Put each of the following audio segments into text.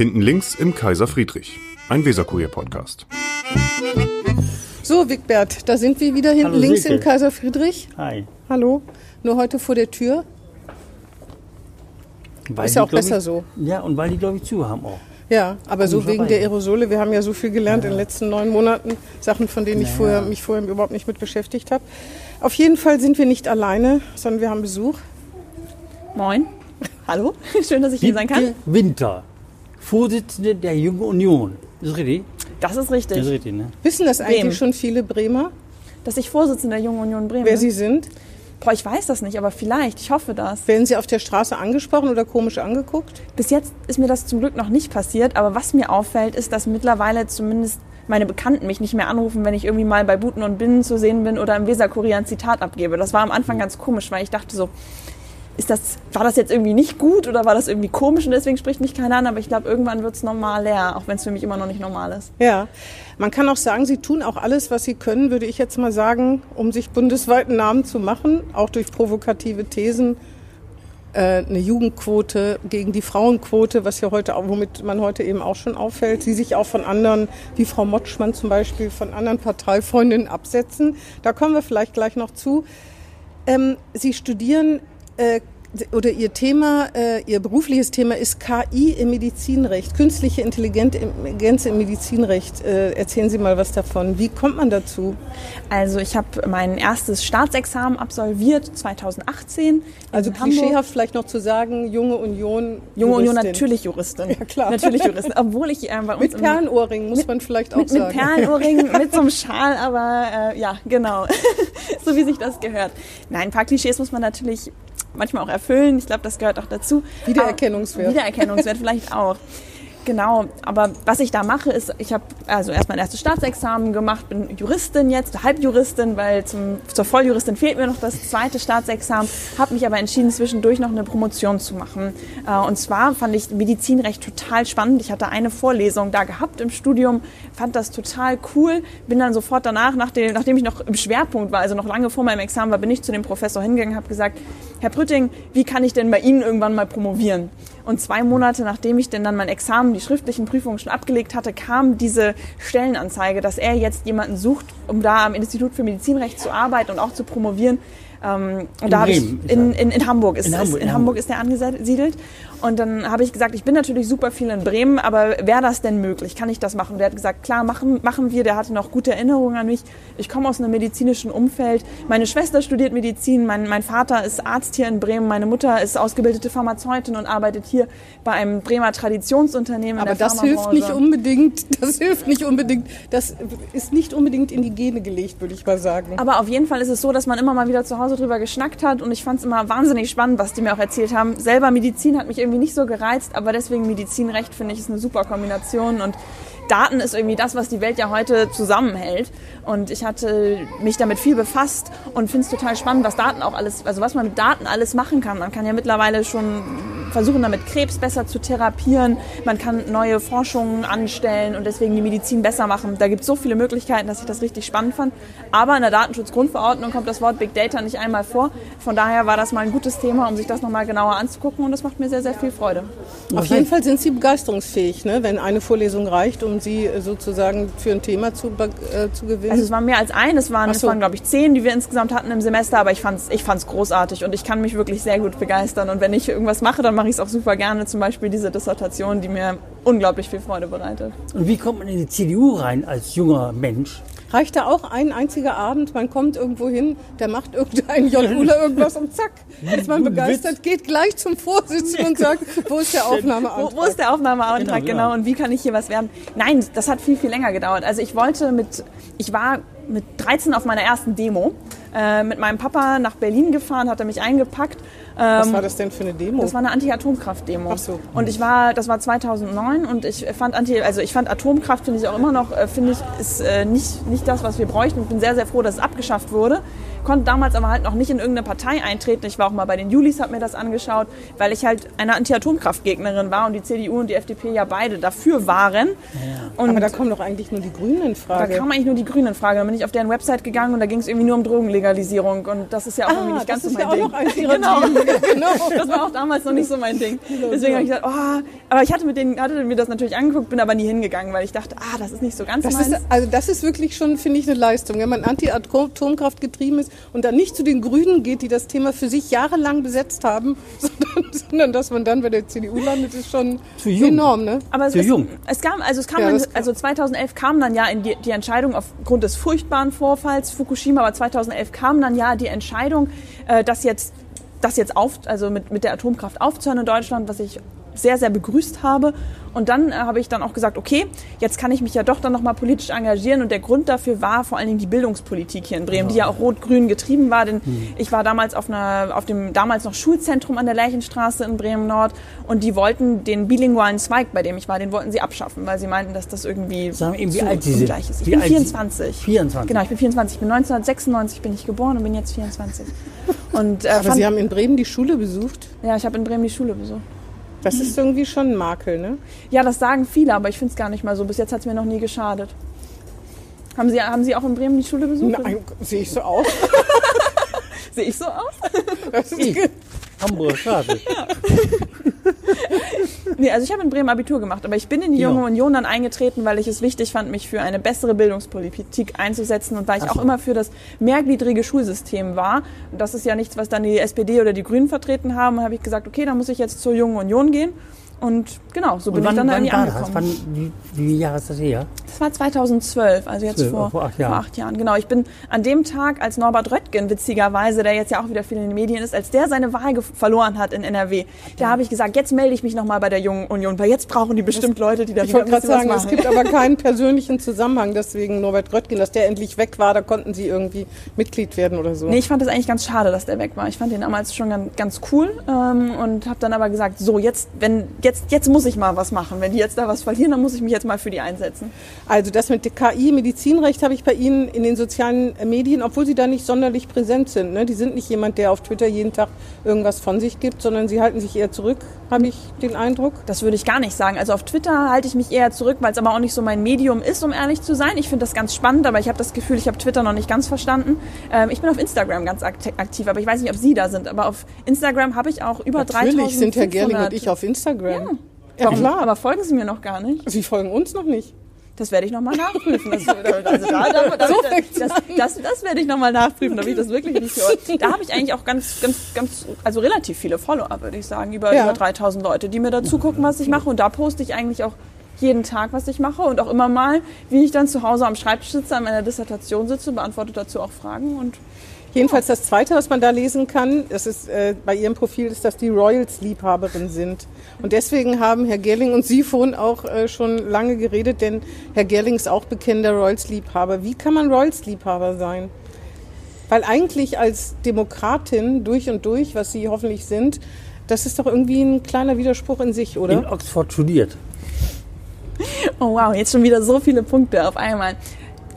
Hinten links im Kaiser Friedrich, ein Weserkurier-Podcast. So, Wigbert, da sind wir wieder hinten Hallo, links Silke. im Kaiser Friedrich. Hi. Hallo. Nur heute vor der Tür. Weil Ist ja die, auch besser ich, so. Ja, und weil die, glaube ich, zu haben auch. Ja, aber so wegen Komischerweise. der Aerosole. Wir haben ja so viel gelernt in den letzten neun Monaten. Sachen, von denen ich Naja. vorher, mich vorher überhaupt nicht mit beschäftigt habe. Auf jeden Fall sind wir nicht alleine, sondern wir haben Besuch. Moin. Hallo. Schön, dass ich hier sein kann. Winter, Vorsitzende der Jungen Union. Ist das richtig? Das ist Das ist richtig. richtig, ne? Wissen das eigentlich Wem? schon viele Bremer, Dass ich Vorsitzende der Jungen Union Bremen wer bin? sie sind? Boah, ich weiß das nicht, aber vielleicht. Ich hoffe das. Werden sie auf der Straße angesprochen oder komisch angeguckt? Bis jetzt ist mir das zum Glück noch nicht passiert, aber was mir auffällt, ist, dass mittlerweile zumindest meine Bekannten mich nicht mehr anrufen, wenn ich irgendwie mal bei Buten und Binnen zu sehen bin oder im Weserkurier ein Zitat abgebe. Das war am Anfang ganz komisch, weil ich dachte so, ist das, war das jetzt irgendwie nicht gut oder war das irgendwie komisch und deswegen spricht mich keiner an, aber ich glaube, irgendwann wird es normaler, auch wenn es für mich immer noch nicht normal ist. Ja, man kann auch sagen, sie tun auch alles, was sie können, würde ich jetzt mal sagen, um sich bundesweiten Namen zu machen, auch durch provokative Thesen. Äh, eine Jugendquote gegen die Frauenquote, was ja heute womit man heute eben auch schon auffällt, die sich auch von anderen, wie Frau Motschmann zum Beispiel, von anderen Parteifreundinnen absetzen. Da kommen wir vielleicht gleich noch zu. Ähm, Sie studieren äh, oder Ihr Thema, äh, Ihr berufliches Thema ist KI im Medizinrecht, künstliche Intelligenz im Medizinrecht. Äh, erzählen Sie mal was davon. Wie kommt man dazu? Also ich habe mein erstes Staatsexamen absolviert 2018 Also in Hamburg. klischeehaft vielleicht noch zu sagen, junge Union. Junge Union natürlich Juristin. Ja, klar. Natürlich Juristin. Obwohl ich äh, bei uns Mit Perlenohrringen, muss man vielleicht auch mit, mit sagen. Perlenohrringen, mit so einem Schal, aber äh, ja, genau. so wie sich das gehört. Nein, ein paar Klischees muss man natürlich manchmal auch erfüllen. Ich glaube, das gehört auch dazu. Wiedererkennungswert. Aber- Wiedererkennungswert vielleicht auch. Genau, aber was ich da mache, ist, ich habe also erst mein erstes Staatsexamen gemacht, bin Juristin jetzt, Halbjuristin, weil zum, zur Volljuristin fehlt mir noch das zweite Staatsexamen, habe mich aber entschieden, zwischendurch noch eine Promotion zu machen. Äh, Und zwar fand ich Medizinrecht total spannend. Ich hatte eine Vorlesung da gehabt im Studium, fand das total cool, bin dann sofort danach, nachdem, ich noch im Schwerpunkt war, also noch lange vor meinem Examen war, bin ich zu dem Professor hingegangen, habe gesagt, Herr Prütting, wie kann ich denn bei Ihnen irgendwann mal promovieren? Und zwei Monate nachdem ich denn dann mein Examen, die schriftlichen Prüfungen schon abgelegt hatte, kam diese Stellenanzeige, dass er jetzt jemanden sucht, um da am Institut für Medizinrecht zu arbeiten und auch zu promovieren. Ähm, und In da habe ich in, in, in Hamburg ist In. Hamburg, in in Hamburg ist er angesiedelt. Und dann habe ich gesagt, ich bin natürlich super viel in Bremen, aber wäre das denn möglich? Kann ich das machen? Der hat gesagt, klar, machen, machen wir. Der hatte noch gute Erinnerungen an mich. Ich komme aus einem medizinischen Umfeld. Meine Schwester studiert Medizin. Mein, mein Vater ist Arzt hier in Bremen. Meine Mutter ist ausgebildete Pharmazeutin und arbeitet hier bei einem Bremer Traditionsunternehmen. Aber das hilft nicht unbedingt. Das hilft nicht unbedingt. Das ist nicht unbedingt in die Gene gelegt, würde ich mal sagen. Aber auf jeden Fall ist es so, dass man immer mal wieder zu Hause drüber geschnackt hat und ich fand es immer wahnsinnig spannend, was die mir auch erzählt haben. Selber Medizin hat mich irgendwie nicht so gereizt, aber deswegen Medizinrecht finde ich ist eine super Kombination und Daten ist irgendwie das, was die Welt ja heute zusammenhält. Und ich hatte mich damit viel befasst und finde es total spannend, was Daten auch alles, also was man mit Daten alles machen kann. Man kann ja mittlerweile schon versuchen, damit Krebs besser zu therapieren. Man kann neue Forschungen anstellen und deswegen die Medizin besser machen. Da gibt es so viele Möglichkeiten, dass ich das richtig spannend fand. Aber in der Datenschutzgrundverordnung kommt das Wort Big Data nicht einmal vor. Von daher war das mal ein gutes Thema, um sich das nochmal genauer anzugucken und das macht mir sehr, sehr viel Freude. Auf jeden Fall sind Sie begeisterungsfähig, ne? wenn eine Vorlesung reicht, um Sie äh, sozusagen für ein Thema zu, äh, zu gewinnen. Also es waren mehr als ein, es waren, es so. waren glaube ich zehn, die wir insgesamt hatten im Semester, aber ich fand's, ich fand's großartig und ich kann mich wirklich sehr gut begeistern. Und wenn ich irgendwas mache, dann mache ich es auch super gerne. Zum Beispiel diese Dissertation, die mir unglaublich viel Freude bereitet. Und wie kommt man in die CDU rein als junger Mensch? Reicht da auch ein einziger Abend, man kommt irgendwo hin, der macht irgendein Jolula irgendwas und zack, ist man begeistert, geht gleich zum Vorsitzenden und sagt, wo ist der Wo, Aufnahmeantrag? wo ist der Aufnahmeantrag, Genau, genau, genau. und wie kann ich hier was werden? Nein, das hat viel, viel länger gedauert. Also ich wollte mit, ich war mit 13 auf meiner ersten Demo, äh, mit meinem Papa nach Berlin gefahren, hat er mich eingepackt. Was war das denn für eine Demo? Das war eine Anti-Atomkraft-Demo. Ach so. Und ich war, das war 2009 und ich fand Anti, also ich fand Atomkraft finde ich auch immer noch, äh, finde ich, ist äh, nicht, nicht das, was wir bräuchten. Ich bin sehr, sehr froh, dass es abgeschafft wurde, konnte damals aber halt noch nicht in irgendeine Partei eintreten. Ich war auch mal bei den Julis, habe mir das angeschaut, weil ich halt eine Anti-Atomkraftgegnerin war und die CDU und die FDP ja beide dafür waren. Und Aber da kommen doch eigentlich nur die Grünen in da Frage. kam eigentlich nur die Grünen in Frage. Dann bin ich auf deren Website gegangen und da ging es irgendwie nur um Drogenlegalisierung. Und das ist ja auch irgendwie ah, nicht ganz so mein ja auch Ding. genau. Genau. Das war auch damals noch nicht so mein Ding. Deswegen habe ich gesagt, oh, aber ich hatte, mit denen, hatte mir das natürlich angeguckt, bin aber nie hingegangen, weil ich dachte, ah, das ist nicht so ganz Das meins. ist, also das ist wirklich schon, finde ich, eine Leistung. Wenn man Anti-Atomkraft getrieben ist und dann nicht zu den Grünen geht, die das Thema für sich jahrelang besetzt haben, sondern, sondern dass man dann bei der CDU landet, ist schon Zu jung. enorm. Ne? Aber es, Zu es, jung. es kam, also es kam, Ja, dann, also 2011 kam dann ja in die, die Entscheidung aufgrund des furchtbaren Vorfalls Fukushima, aber 2011 kam dann ja die Entscheidung, äh, dass jetzt, das jetzt auf, also mit, mit der Atomkraft aufzuhören in Deutschland, was ich sehr, sehr begrüßt habe. Und dann äh, habe ich dann auch gesagt, okay, jetzt kann ich mich ja doch dann nochmal politisch engagieren. Und der Grund dafür war vor allen Dingen die Bildungspolitik hier in Bremen, die ja auch rot-grün getrieben war. Denn ich war damals auf, einer, auf dem damals noch Schulzentrum an der Lerchenstraße in Bremen-Nord und die wollten den bilingualen Zweig, bei dem ich war, den wollten sie abschaffen, weil sie meinten, dass das irgendwie Sagen eben, wie zu alt Sie sind. ungleich ist. Ich Wie bin alt Sie- 24. 24. Genau, ich bin 24. Ich bin 1996 bin ich geboren und bin jetzt 24. Und, äh, Aber fand, Sie haben in Bremen die Schule besucht. ja, ich habe in Bremen die Schule besucht. Das ist irgendwie schon ein Makel, ne? Ja, das sagen viele, aber ich finde es gar nicht mal so. Bis jetzt hat es mir noch nie geschadet. Haben Sie, haben Sie auch in Bremen die Schule besucht? Nein, sehe ich so aus. Sehe ich so aus? Das ist Ich. Hamburger Straße. Nee, also ich habe in Bremen Abitur gemacht, aber ich bin in die Ja. Junge Union dann eingetreten, weil ich es wichtig fand, mich für eine bessere Bildungspolitik einzusetzen und weil ich Ach auch so. immer für das mehrgliedrige Schulsystem war. Und das ist ja nichts, was dann die SPD oder die Grünen vertreten haben. Habe ich gesagt, okay, dann muss ich jetzt zur Jungen Union gehen. Und genau, so bin wann, ich dann da wann irgendwie war das? angekommen. Wann, wie, wie viele Jahre ist das her? Das war 2012, also jetzt Zwölf, vor, vor acht Jahren. vor acht Jahren. Genau, ich bin an dem Tag, als Norbert Röttgen, witzigerweise, der jetzt ja auch wieder viel in den Medien ist, als der seine Wahl verloren hat in NRW, da habe ich gesagt, jetzt melde ich mich nochmal bei der Jungen Union, weil jetzt brauchen die bestimmt Leute, die da Ich wieder wollte ein gerade bisschen sagen, was es machen. gibt aber keinen persönlichen Zusammenhang, deswegen Norbert Röttgen, dass der endlich weg war, da konnten Sie irgendwie Mitglied werden oder so. Nee, ich fand das eigentlich ganz schade, dass der weg war. Ich fand den damals schon ganz, ganz cool ähm, und habe dann aber gesagt, so jetzt, wenn jetzt jetzt muss ich mal was machen. Wenn die jetzt da was verlieren, dann muss ich mich jetzt mal für die einsetzen. Also das mit KI, Medizinrecht habe ich bei Ihnen in den sozialen Medien, obwohl Sie da nicht sonderlich präsent sind. Ne? Die sind nicht jemand, der auf Twitter jeden Tag irgendwas von sich gibt, sondern Sie halten sich eher zurück, habe ich den Eindruck. Das würde ich gar nicht sagen. Also auf Twitter halte ich mich eher zurück, weil es aber auch nicht so mein Medium ist, um ehrlich zu sein. Ich finde das ganz spannend, aber ich habe das Gefühl, ich habe Twitter noch nicht ganz verstanden. Ähm, ich bin auf Instagram ganz akt- aktiv, aber ich weiß nicht, ob Sie da sind. Aber auf Instagram habe ich auch über 3000. Natürlich sind Herr Gerling und ich auf Instagram. Ja, Warum? klar. Aber folgen Sie mir noch gar nicht. Sie folgen uns noch nicht. Das werde ich nochmal nachprüfen. Das, also da, da, da, So das, das, das, werde ich nochmal nachprüfen, ob ich das wirklich nicht höre. Da habe ich eigentlich auch ganz, ganz, ganz, also relativ viele Follower, würde ich sagen. Über, Ja. über 3000 Leute, die mir da zugucken, was ich mache. Und da poste ich eigentlich auch jeden Tag, was ich mache. Und auch immer mal, wie ich dann zu Hause am Schreibtisch sitze, an meiner Dissertation sitze, beantworte dazu auch Fragen. Und Jedenfalls das Zweite, was man da lesen kann, das ist äh, bei Ihrem Profil, ist, dass die Royals-Liebhaberin sind. Und deswegen haben Herr Gerling und Sie vorhin auch äh, schon lange geredet, denn Herr Gerling ist auch bekennender Royals-Liebhaber. Wie kann man Royals-Liebhaber sein? Weil eigentlich als Demokratin durch und durch, was Sie hoffentlich sind, das ist doch irgendwie ein kleiner Widerspruch in sich, In oder? Oxford studiert. Oh wow, jetzt schon wieder so viele Punkte auf einmal.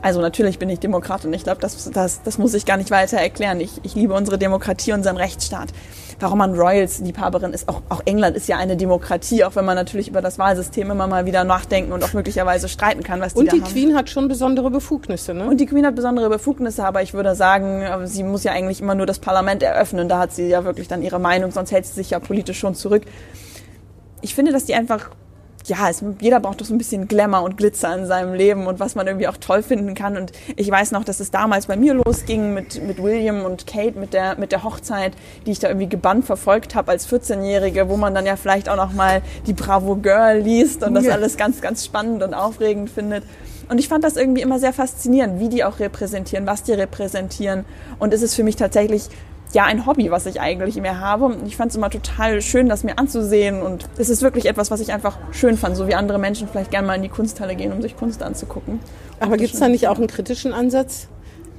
Also natürlich bin ich Demokratin. Ich glaube, das, das, das muss ich gar nicht weiter erklären. Ich, ich liebe unsere Demokratie, unseren Rechtsstaat. Warum man Royals-Liebhaberin ist, auch, auch England ist ja eine Demokratie, auch wenn man natürlich über das Wahlsystem immer mal wieder nachdenken und auch möglicherweise streiten kann, was die Und die haben. Queen hat schon besondere Befugnisse, ne? Und die Queen hat besondere Befugnisse, aber ich würde sagen, äh, sie muss ja eigentlich immer nur das Parlament eröffnen. Da hat sie ja wirklich dann ihre Meinung, sonst hält sie sich ja politisch schon zurück. Ich finde, dass die einfach, ja, es, jeder braucht doch so ein bisschen Glamour und Glitzer in seinem Leben und was man irgendwie auch toll finden kann. Und ich weiß noch, dass es damals bei mir losging mit, mit William und Kate, mit der, mit der Hochzeit, die ich da irgendwie gebannt verfolgt habe als 14-Jährige, wo man dann ja vielleicht auch noch mal die Bravo Girl liest und das Ja. alles ganz, ganz spannend und aufregend findet. Und ich fand das irgendwie immer sehr faszinierend, wie die auch repräsentieren, was die repräsentieren. Und es ist für mich tatsächlich ja ein Hobby, was ich eigentlich mehr habe. Und ich fand es immer total schön, das mir anzusehen. Und es ist wirklich etwas, was ich einfach schön fand, so wie andere Menschen vielleicht gerne mal in die Kunsthalle gehen, um sich Kunst anzugucken. Aber gibt es da nicht auch einen kritischen Ansatz?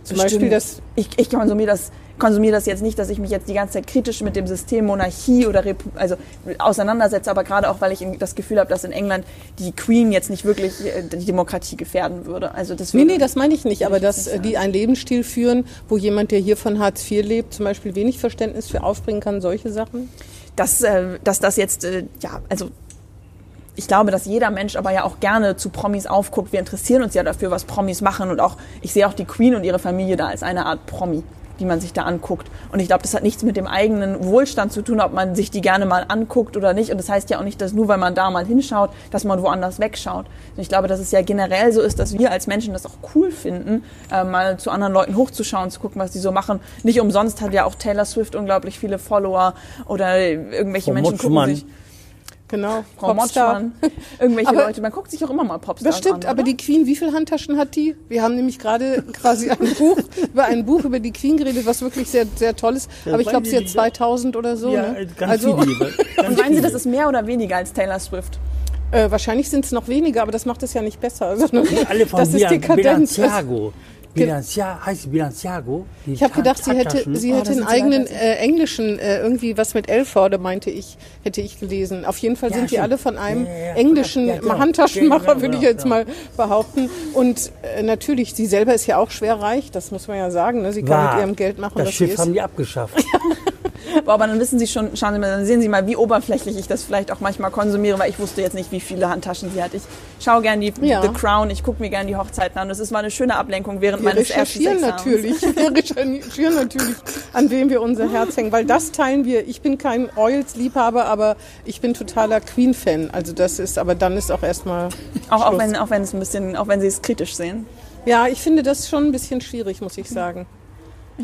Zum Beispiel das ich, ich konsumiere das konsumiere das jetzt nicht, dass ich mich jetzt die ganze Zeit kritisch mit dem System Monarchie oder Repu also auseinandersetze, aber gerade auch, weil ich das Gefühl habe, dass in England die Queen jetzt nicht wirklich äh, die Demokratie gefährden würde. Also das Nee, würde, nee, das meine ich nicht, aber dass äh, die einen Lebensstil führen, wo jemand, der hier von Hartz IV lebt, zum Beispiel wenig Verständnis für aufbringen kann, solche Sachen. dass, äh, dass das jetzt, äh, ja, also ich glaube, dass jeder Mensch aber ja auch gerne zu Promis aufguckt. Wir interessieren uns ja dafür, was Promis machen und auch, ich sehe auch die Queen und ihre Familie da als eine Art Promi, die man sich da anguckt. Und ich glaube, das hat nichts mit dem eigenen Wohlstand zu tun, ob man sich die gerne mal anguckt oder nicht. Und das heißt ja auch nicht, dass nur weil man da mal hinschaut, dass man woanders wegschaut. Und ich glaube, dass es ja generell so ist, dass wir als Menschen das auch cool finden, äh, mal zu anderen Leuten hochzuschauen, zu gucken, was die so machen. Nicht umsonst hat ja auch Taylor Swift unglaublich viele Follower oder irgendwelche Frau Menschen gucken Motschmann. sich Genau, Frau Motschmann, irgendwelche Aber- Leute. Man guckt sich auch immer mal Popstars Das stimmt, an, aber oder? die Queen, wie viele Handtaschen hat die? Wir haben nämlich gerade quasi ein Buch über ein Buch über die Queen geredet, was wirklich sehr sehr toll ist. Ja, aber ich glaube, sie hat die- 2000 oder so. ja, ne? ganz also viele. Ganz Und meinen Sie, das ist mehr oder weniger als Taylor Swift? äh, wahrscheinlich sind es noch weniger, aber das macht es ja nicht besser. sondern alle von das ist Dekadenz. Bilanciago. Bilancia, heißt Bilanciago? Die Ich habe gedacht, sie hätte, sie Oh, hätte das einen sie eigenen äh, englischen, äh, irgendwie was mit Elforde, meinte ich, hätte ich gelesen. Auf jeden Fall Ja, sind die stimmt. alle von einem Ja, ja, englischen genau. Handtaschenmacher, genau, würde ich genau, jetzt genau. mal behaupten. Und äh, natürlich, sie selber ist ja auch schwer reich, das muss man ja sagen. Ne? Sie kann Wahr. mit ihrem Geld machen, Das was sie Schiff ist. haben die abgeschafft. Boah, aber dann wissen Sie schon, schauen Sie mal, dann sehen Sie mal, wie oberflächlich ich das vielleicht auch manchmal konsumiere, weil ich wusste jetzt nicht, wie viele Handtaschen sie hat. Ich schaue gern die Ja. The Crown, ich gucke mir gern die Hochzeiten an. Das ist mal eine schöne Ablenkung während Wir meines ersten Sexabends. natürlich, wir recherchieren natürlich, an wem wir unser Herz hängen, weil das teilen wir. Ich bin kein Royals-Liebhaber, aber ich bin totaler Queen-Fan. Also das ist, aber dann ist auch erstmal Auch, auch wenn, auch wenn es ein bisschen, auch wenn Sie es kritisch sehen. Ja, ich finde das schon ein bisschen schwierig, muss ich sagen.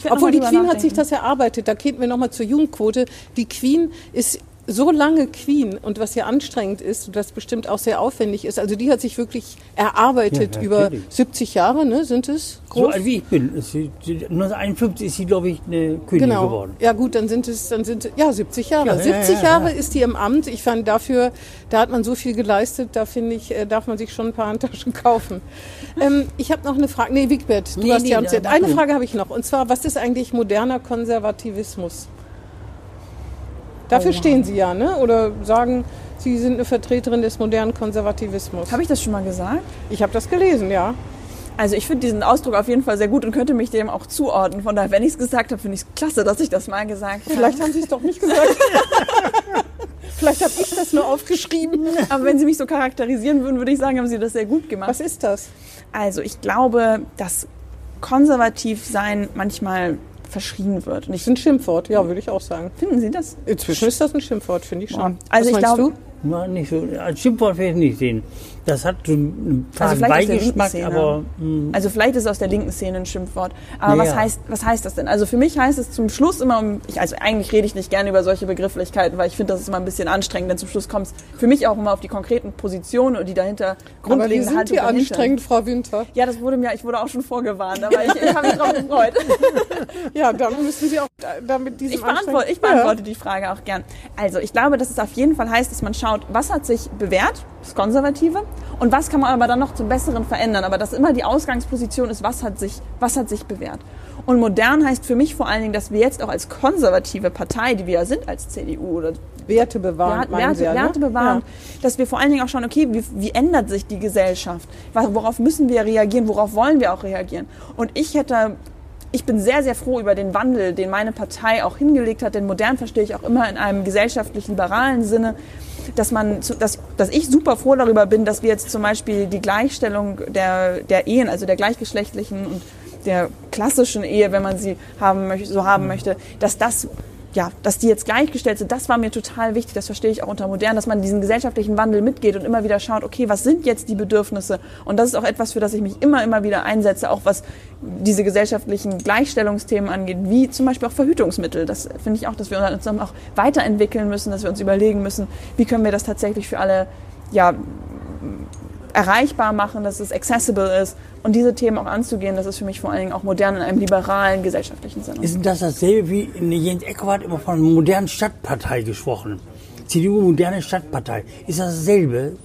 Obwohl die Queen hat sich das erarbeitet. Da gehen wir nochmal zur Jugendquote. Die Queen ist so lange Queen und was ja anstrengend ist und was bestimmt auch sehr aufwendig ist. Also die hat sich wirklich erarbeitet Ja, über natürlich. 70 Jahre, ne? Sind es So groß? alt wie ich bin. Ist sie- sie- 1951 ist sie, glaube ich, eine Königin Genau. geworden. Ja gut, dann sind es, dann sind ja 70 Jahre. Ja, ja, 70 ja, ja. Jahre ist die im Amt. Ich fand dafür, da hat man so viel geleistet. Da finde ich, äh, darf man sich schon ein paar Handtaschen kaufen. ähm, ich habe noch eine Frage. Nee, Wigbert, du Nee, hast nee, ja mach Eine. Frage habe ich noch. Und zwar, was ist eigentlich moderner Konservativismus? Dafür stehen Sie ja, ne? Oder sagen, Sie sind eine Vertreterin des modernen Konservativismus. Habe ich das schon mal gesagt? Ich habe das gelesen, ja. Also ich finde diesen Ausdruck auf jeden Fall sehr gut und könnte mich dem auch zuordnen. Von daher, wenn ich es gesagt habe, finde ich es klasse, dass ich das mal gesagt habe. Vielleicht haben Sie es doch nicht gesagt. Vielleicht habe ich das nur aufgeschrieben. Aber wenn Sie mich so charakterisieren würden, würde ich sagen, haben Sie das sehr gut gemacht. Was ist das? Also ich glaube, dass konservativ sein manchmal verschrien wird. Und Das ich, ist ein Schimpfwort, ja, würde ich auch sagen. finden Sie das? Inzwischen ist das ein Schimpfwort, finde ich schon. Also Was ich glaube- Ja, nicht so, als Schimpfwort werde ich nicht sehen. Das hat so einen Also Beigeschmack, aber mh, Also vielleicht ist es aus der linken Szene ein Schimpfwort. Aber Ja, was, ja. heißt, was heißt das denn? Also für mich heißt es zum Schluss immer, um, ich, also eigentlich rede ich nicht gerne über solche Begrifflichkeiten, weil ich finde, das ist immer ein bisschen anstrengend, denn zum Schluss kommt es für mich auch immer auf die konkreten Positionen und die dahinter Aber grundlegende sind Haltung die anstrengend, Frau Winter? Ja, das wurde mir, ich wurde auch schon vorgewarnt, aber ich, ich habe mich drauf gefreut. Ja, dann müssen Sie auch damit diesem Ich beantworte, ich beantworte die Frage auch gern. Also ich glaube, dass es auf jeden Fall heißt, dass man schaut, was hat sich bewährt, das Konservative, und was kann man aber dann noch zum Besseren verändern. Aber dass immer die Ausgangsposition ist, was hat sich, was hat sich bewährt. Und modern heißt für mich vor allen Dingen, dass wir jetzt auch als konservative Partei, die wir ja sind als CDU oder Ja, Werte bewahren, Werte, Sie ja, ne? Werte bewahren, dass wir vor allen Dingen auch schauen, okay, wie, wie ändert sich die Gesellschaft? Worauf müssen wir reagieren? Worauf wollen wir auch reagieren? Und ich hätte, ich bin sehr, sehr froh über den Wandel, den meine Partei auch hingelegt hat, denn modern verstehe ich auch immer in einem gesellschaftlich-liberalen Sinne, dass man, dass, dass ich super froh darüber bin, dass wir jetzt zum Beispiel die Gleichstellung der, der Ehen, also der gleichgeschlechtlichen und der klassischen Ehe, wenn man sie haben möchte, so haben möchte, dass das ja, dass die jetzt gleichgestellt sind, das war mir total wichtig. Das verstehe ich auch unter modern, dass man diesen gesellschaftlichen Wandel mitgeht und immer wieder schaut, okay, was sind jetzt die Bedürfnisse? Und das ist auch etwas, für das ich mich immer, immer wieder einsetze, auch was diese gesellschaftlichen Gleichstellungsthemen angeht, wie zum Beispiel auch Verhütungsmittel. Das finde ich auch, dass wir uns dann auch weiterentwickeln müssen, dass wir uns überlegen müssen, wie können wir das tatsächlich für alle, ja, erreichbar machen, dass es accessible ist und diese Themen auch anzugehen, das ist für mich vor allen Dingen auch modern in einem liberalen gesellschaftlichen Sinne. Ist das dasselbe wie in Jens Eckow hat immer von modernen Stadtpartei gesprochen? CDU moderne Stadtpartei. Ist das dasselbe?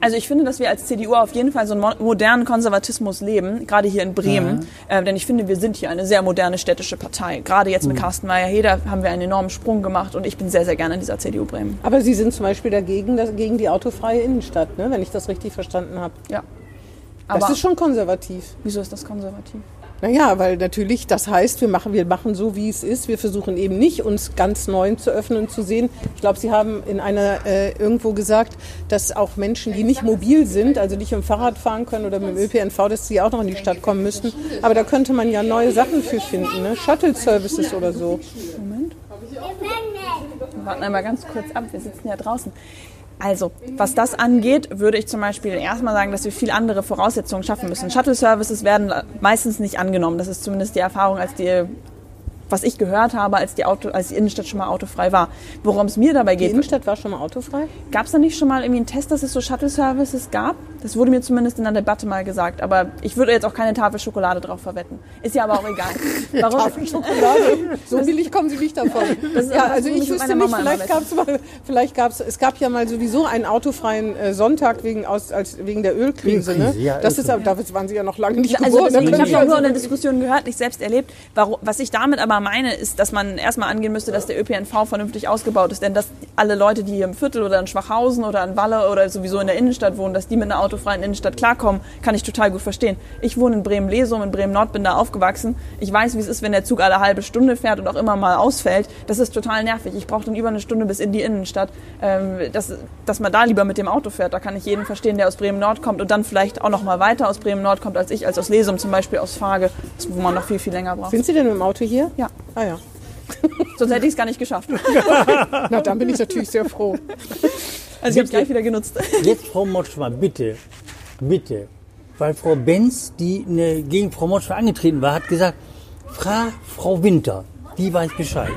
Also ich finde, dass wir als CDU auf jeden Fall so einen mo- modernen Konservatismus leben, gerade hier in Bremen. Äh, denn ich finde, wir sind hier eine sehr moderne städtische Partei. Gerade jetzt mit Carsten Meyer-Heder haben wir einen enormen Sprung gemacht und ich bin sehr, sehr gerne in dieser CDU Bremen. Aber Sie sind zum Beispiel dagegen, dass, gegen die autofreie Innenstadt, ne? wenn ich das richtig verstanden habe. Ja. Das Aber ist schon konservativ. wieso ist das konservativ? Naja, weil natürlich das heißt, wir machen, wir machen so, wie es ist. Wir versuchen eben nicht, uns ganz neu zu öffnen und zu sehen. Ich glaube, Sie haben in einer äh, irgendwo gesagt, dass auch Menschen, die nicht mobil sind, also nicht im Fahrrad fahren können oder mit dem ÖPNV, dass sie auch noch in die Stadt kommen müssten. Aber da könnte man ja neue Sachen für finden, ne? Shuttle-Services oder so. Moment. Wir warten einmal ganz kurz ab, wir sitzen ja draußen. Also, was das angeht, würde ich zum Beispiel erstmal sagen, dass wir viel andere Voraussetzungen schaffen müssen. Shuttle-Services werden meistens nicht angenommen. Das ist zumindest die Erfahrung, als die, was ich gehört habe, als die, Auto, als die Innenstadt schon mal autofrei war. Worum es mir dabei Die geht, Innenstadt war schon mal autofrei? Gab es da nicht schon mal irgendwie einen Test, dass es so Shuttle-Services gab? Das wurde mir zumindest in der Debatte mal gesagt. Aber ich würde jetzt auch keine Tafel Schokolade drauf verwetten. Ist ja aber auch egal. Warum? Tafel Schokolade. So billig kommen sie nicht davon. Das ist ja, also ich wüsste nicht, vielleicht gab es mal, vielleicht gab's, es gab ja mal sowieso einen autofreien äh, Sonntag wegen, aus, als, wegen der Ölkrise. Ne? Ja, das ist aber, da waren sie ja noch lange nicht Also geboren. deswegen, Da ich habe ja nur in der also- Diskussion gehört, nicht selbst erlebt. Warum, was ich damit aber meine, ist, dass man erstmal angehen müsste, dass der ÖPNV vernünftig ausgebaut ist. Denn dass alle Leute, die hier im Viertel oder in Schwachhausen oder in Walle oder sowieso in der Innenstadt wohnen, dass die mit einer autofreien Innenstadt klarkommen, kann ich total gut verstehen. Ich wohne in Bremen-Lesum, in Bremen-Nord, bin da aufgewachsen. Ich weiß, wie es ist, wenn der Zug alle halbe Stunde fährt und auch immer mal ausfällt. Das ist total nervig. Ich brauche dann über eine Stunde bis in die Innenstadt. Ähm, dass, dass man da lieber mit dem Auto fährt, da kann ich jeden verstehen, der aus Bremen-Nord kommt und dann vielleicht auch noch mal weiter aus Bremen-Nord kommt als ich, als aus Lesum zum Beispiel aus Fage, wo man noch viel, viel länger braucht. Sind Sie denn mit dem Auto hier? Ja, Ah ja. sonst hätte ich es gar nicht geschafft. Na, dann bin ich natürlich sehr froh. Also ich habe es gleich wieder genutzt. Jetzt Frau Motschmann, bitte, bitte. Weil Frau Benz, die ne, gegen Frau Motschmann angetreten war, hat gesagt, frag Frau Winter, die weiß Bescheid.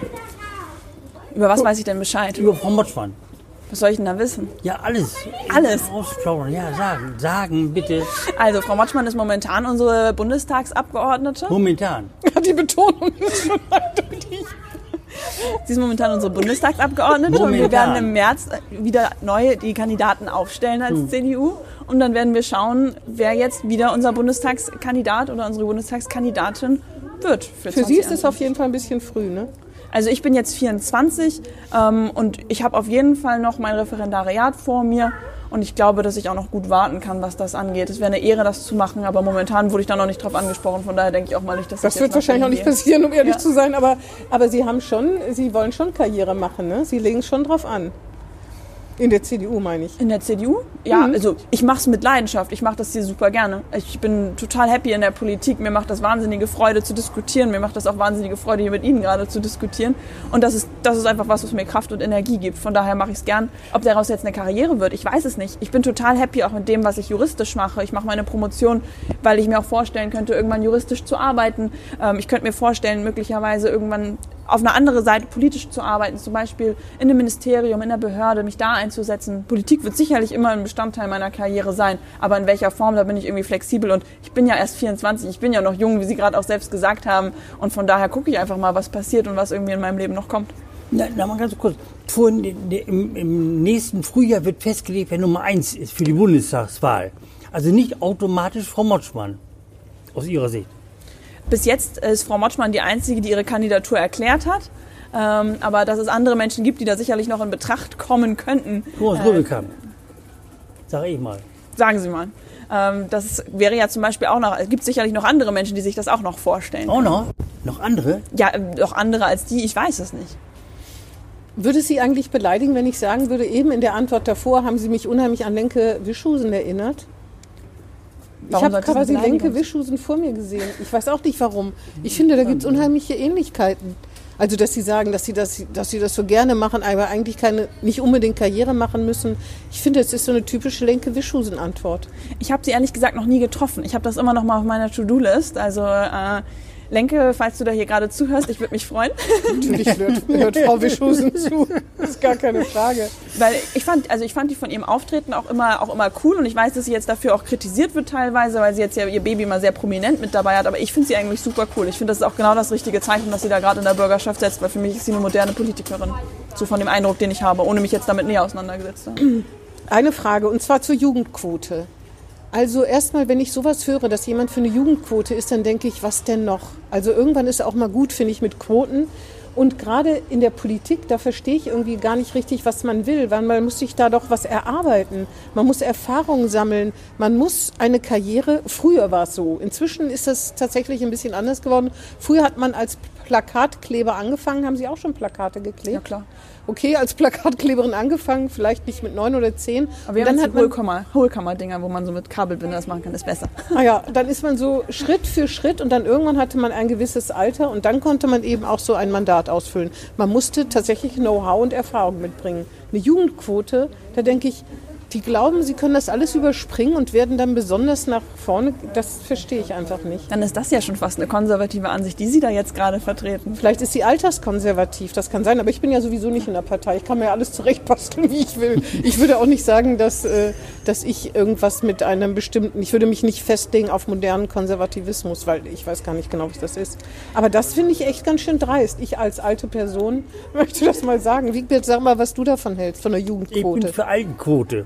Über was weiß ich denn Bescheid? Über Frau Motschmann. Was soll ich denn da wissen? Ja, alles. Alles? Ausplaudern, ja, sagen, sagen, bitte. Also Frau Motschmann ist momentan unsere Bundestagsabgeordnete. Momentan. Die Betonung ist schon eindeutig. Sie ist momentan unsere Bundestagsabgeordnete und wir Momentan. werden im März wieder neu die Kandidaten aufstellen als Hm. CDU. Und dann werden wir schauen, wer jetzt wieder unser Bundestagskandidat oder unsere Bundestagskandidatin wird. Für, Für Sie ist es 2021. auf jeden Fall ein bisschen früh, ne? Also ich bin jetzt 24 ähm, und ich habe auf jeden Fall noch mein Referendariat vor mir und ich glaube, dass ich auch noch gut warten kann, was das angeht. Es wäre eine Ehre, das zu machen, aber momentan wurde ich da noch nicht drauf angesprochen. Von daher denke ich auch mal nicht, dass Das ich wird wahrscheinlich auch nicht passieren, um ehrlich Ja. zu sein, aber, aber Sie haben schon, Sie wollen schon Karriere machen, ne? Sie legen schon drauf an. In der CDU meine ich. In der CDU? Ja, also ich mache es mit Leidenschaft. Ich mache das hier super gerne. Ich bin total happy in der Politik. Mir macht das wahnsinnige Freude zu diskutieren. Mir macht das auch wahnsinnige Freude, hier mit Ihnen gerade zu diskutieren. Und das ist, das ist einfach was, was mir Kraft und Energie gibt. Von daher mache ich es gern. Ob daraus jetzt eine Karriere wird, ich weiß es nicht. Ich bin total happy auch mit dem, was ich juristisch mache. Ich mache meine Promotion, weil ich mir auch vorstellen könnte, irgendwann juristisch zu arbeiten. Ähm, ich könnte mir vorstellen, möglicherweise irgendwann auf eine andere Seite politisch zu arbeiten, zum Beispiel in einem Ministerium, in der Behörde, mich da einzusetzen. Politik wird sicherlich immer ein Bestandteil meiner Karriere sein, aber in welcher Form, da bin ich irgendwie flexibel und ich bin ja erst 24, ich bin ja noch jung, wie Sie gerade auch selbst gesagt haben und von daher gucke ich einfach mal, was passiert und was irgendwie in meinem Leben noch kommt. Na, na mal ganz kurz. Vor, im, Im nächsten Frühjahr wird festgelegt, wer Nummer eins ist für die Bundestagswahl. Also nicht automatisch Frau Motschmann. Aus Ihrer Sicht. Bis jetzt ist Frau Motschmann die Einzige, die ihre Kandidatur erklärt hat. Ähm, aber dass es andere Menschen gibt, die da sicherlich noch in Betracht kommen könnten, Thomas äh, Rübekamp. Sag ich mal. sagen Sie mal. Ähm, das wäre ja zum Beispiel auch noch, es gibt sicherlich noch andere Menschen, die sich das auch noch vorstellen. Auch noch? Noch andere? Ja, äh, auch andere als die, ich weiß es nicht. Würde es Sie eigentlich beleidigen, wenn ich sagen würde, eben in der Antwort davor haben Sie mich unheimlich an Lenke Wischhusen erinnert? Warum ich habe quasi eine Beleidigung Lenke Wischhusen vor mir gesehen. Ich weiß auch nicht warum. Ich finde, da gibt es unheimliche Ähnlichkeiten. Also, dass Sie sagen, dass Sie, das, dass Sie das so gerne machen, aber eigentlich keine, nicht unbedingt Karriere machen müssen. Ich finde, es ist so eine typische Lenke Wischhusen-Antwort. Ich habe sie ehrlich gesagt noch nie getroffen. Ich habe das immer noch mal auf meiner To-Do-List. Also äh, Lenke, falls du da hier gerade zuhörst, ich würde mich freuen. Natürlich hört, hört Frau Wischhusen zu. Das ist gar keine Frage. Weil ich fand, also ich fand die von ihrem Auftreten auch immer, auch immer cool und ich weiß, dass sie jetzt dafür auch kritisiert wird teilweise, weil sie jetzt ja ihr Baby mal sehr prominent mit dabei hat. Aber ich finde sie eigentlich super cool. Ich finde, das ist auch genau das richtige Zeichen, dass sie da gerade in der Bürgerschaft setzt, weil für mich ist sie eine moderne Politikerin. So von dem Eindruck, den ich habe, ohne mich jetzt damit näher auseinandergesetzt zu haben. Eine Frage, und zwar zur Jugendquote. Also erstmal, wenn ich sowas höre, dass jemand für eine Jugendquote ist, dann denke ich, was denn noch? Also irgendwann ist auch mal gut, finde ich, mit Quoten. Und gerade in der Politik, da verstehe ich irgendwie gar nicht richtig, was man will, weil man muss sich da doch was erarbeiten. Man muss Erfahrungen sammeln. Man muss eine Karriere, früher war es so. Inzwischen ist das tatsächlich ein bisschen anders geworden. Früher hat man als Plakatkleber angefangen. Haben Sie auch schon Plakate geklebt? Ja, klar. Okay, als Plakatkleberin angefangen, vielleicht nicht mit neun oder zehn. Aber wir Und haben dann jetzt hat man Hohlkammer-Dinger, wo man so mit Kabelbinder das machen kann, ist besser. Ah ja, dann ist man so Schritt für Schritt und dann irgendwann hatte man ein gewisses Alter und dann konnte man eben auch so ein Mandat ausfüllen. Man musste tatsächlich Know-how und Erfahrung mitbringen. Eine Jugendquote, da denke ich, die glauben, sie können das alles überspringen und werden dann besonders nach vorne. Das verstehe ich einfach nicht. Dann ist das ja schon fast eine konservative Ansicht, die Sie da jetzt gerade vertreten. Vielleicht ist sie alterskonservativ, das kann sein, aber ich bin ja sowieso nicht in der Partei. Ich kann mir ja alles zurechtbasteln, wie ich will. Ich würde auch nicht sagen, dass, äh, dass ich irgendwas mit einem bestimmten, ich würde mich nicht festlegen auf modernen Konservativismus, weil ich weiß gar nicht genau, was das ist. Aber das finde ich echt ganz schön dreist. Ich als alte Person möchte das mal sagen. Wigbert, sag mal, was du davon hältst, von der Ich bin Jugendquote. für Altenquote.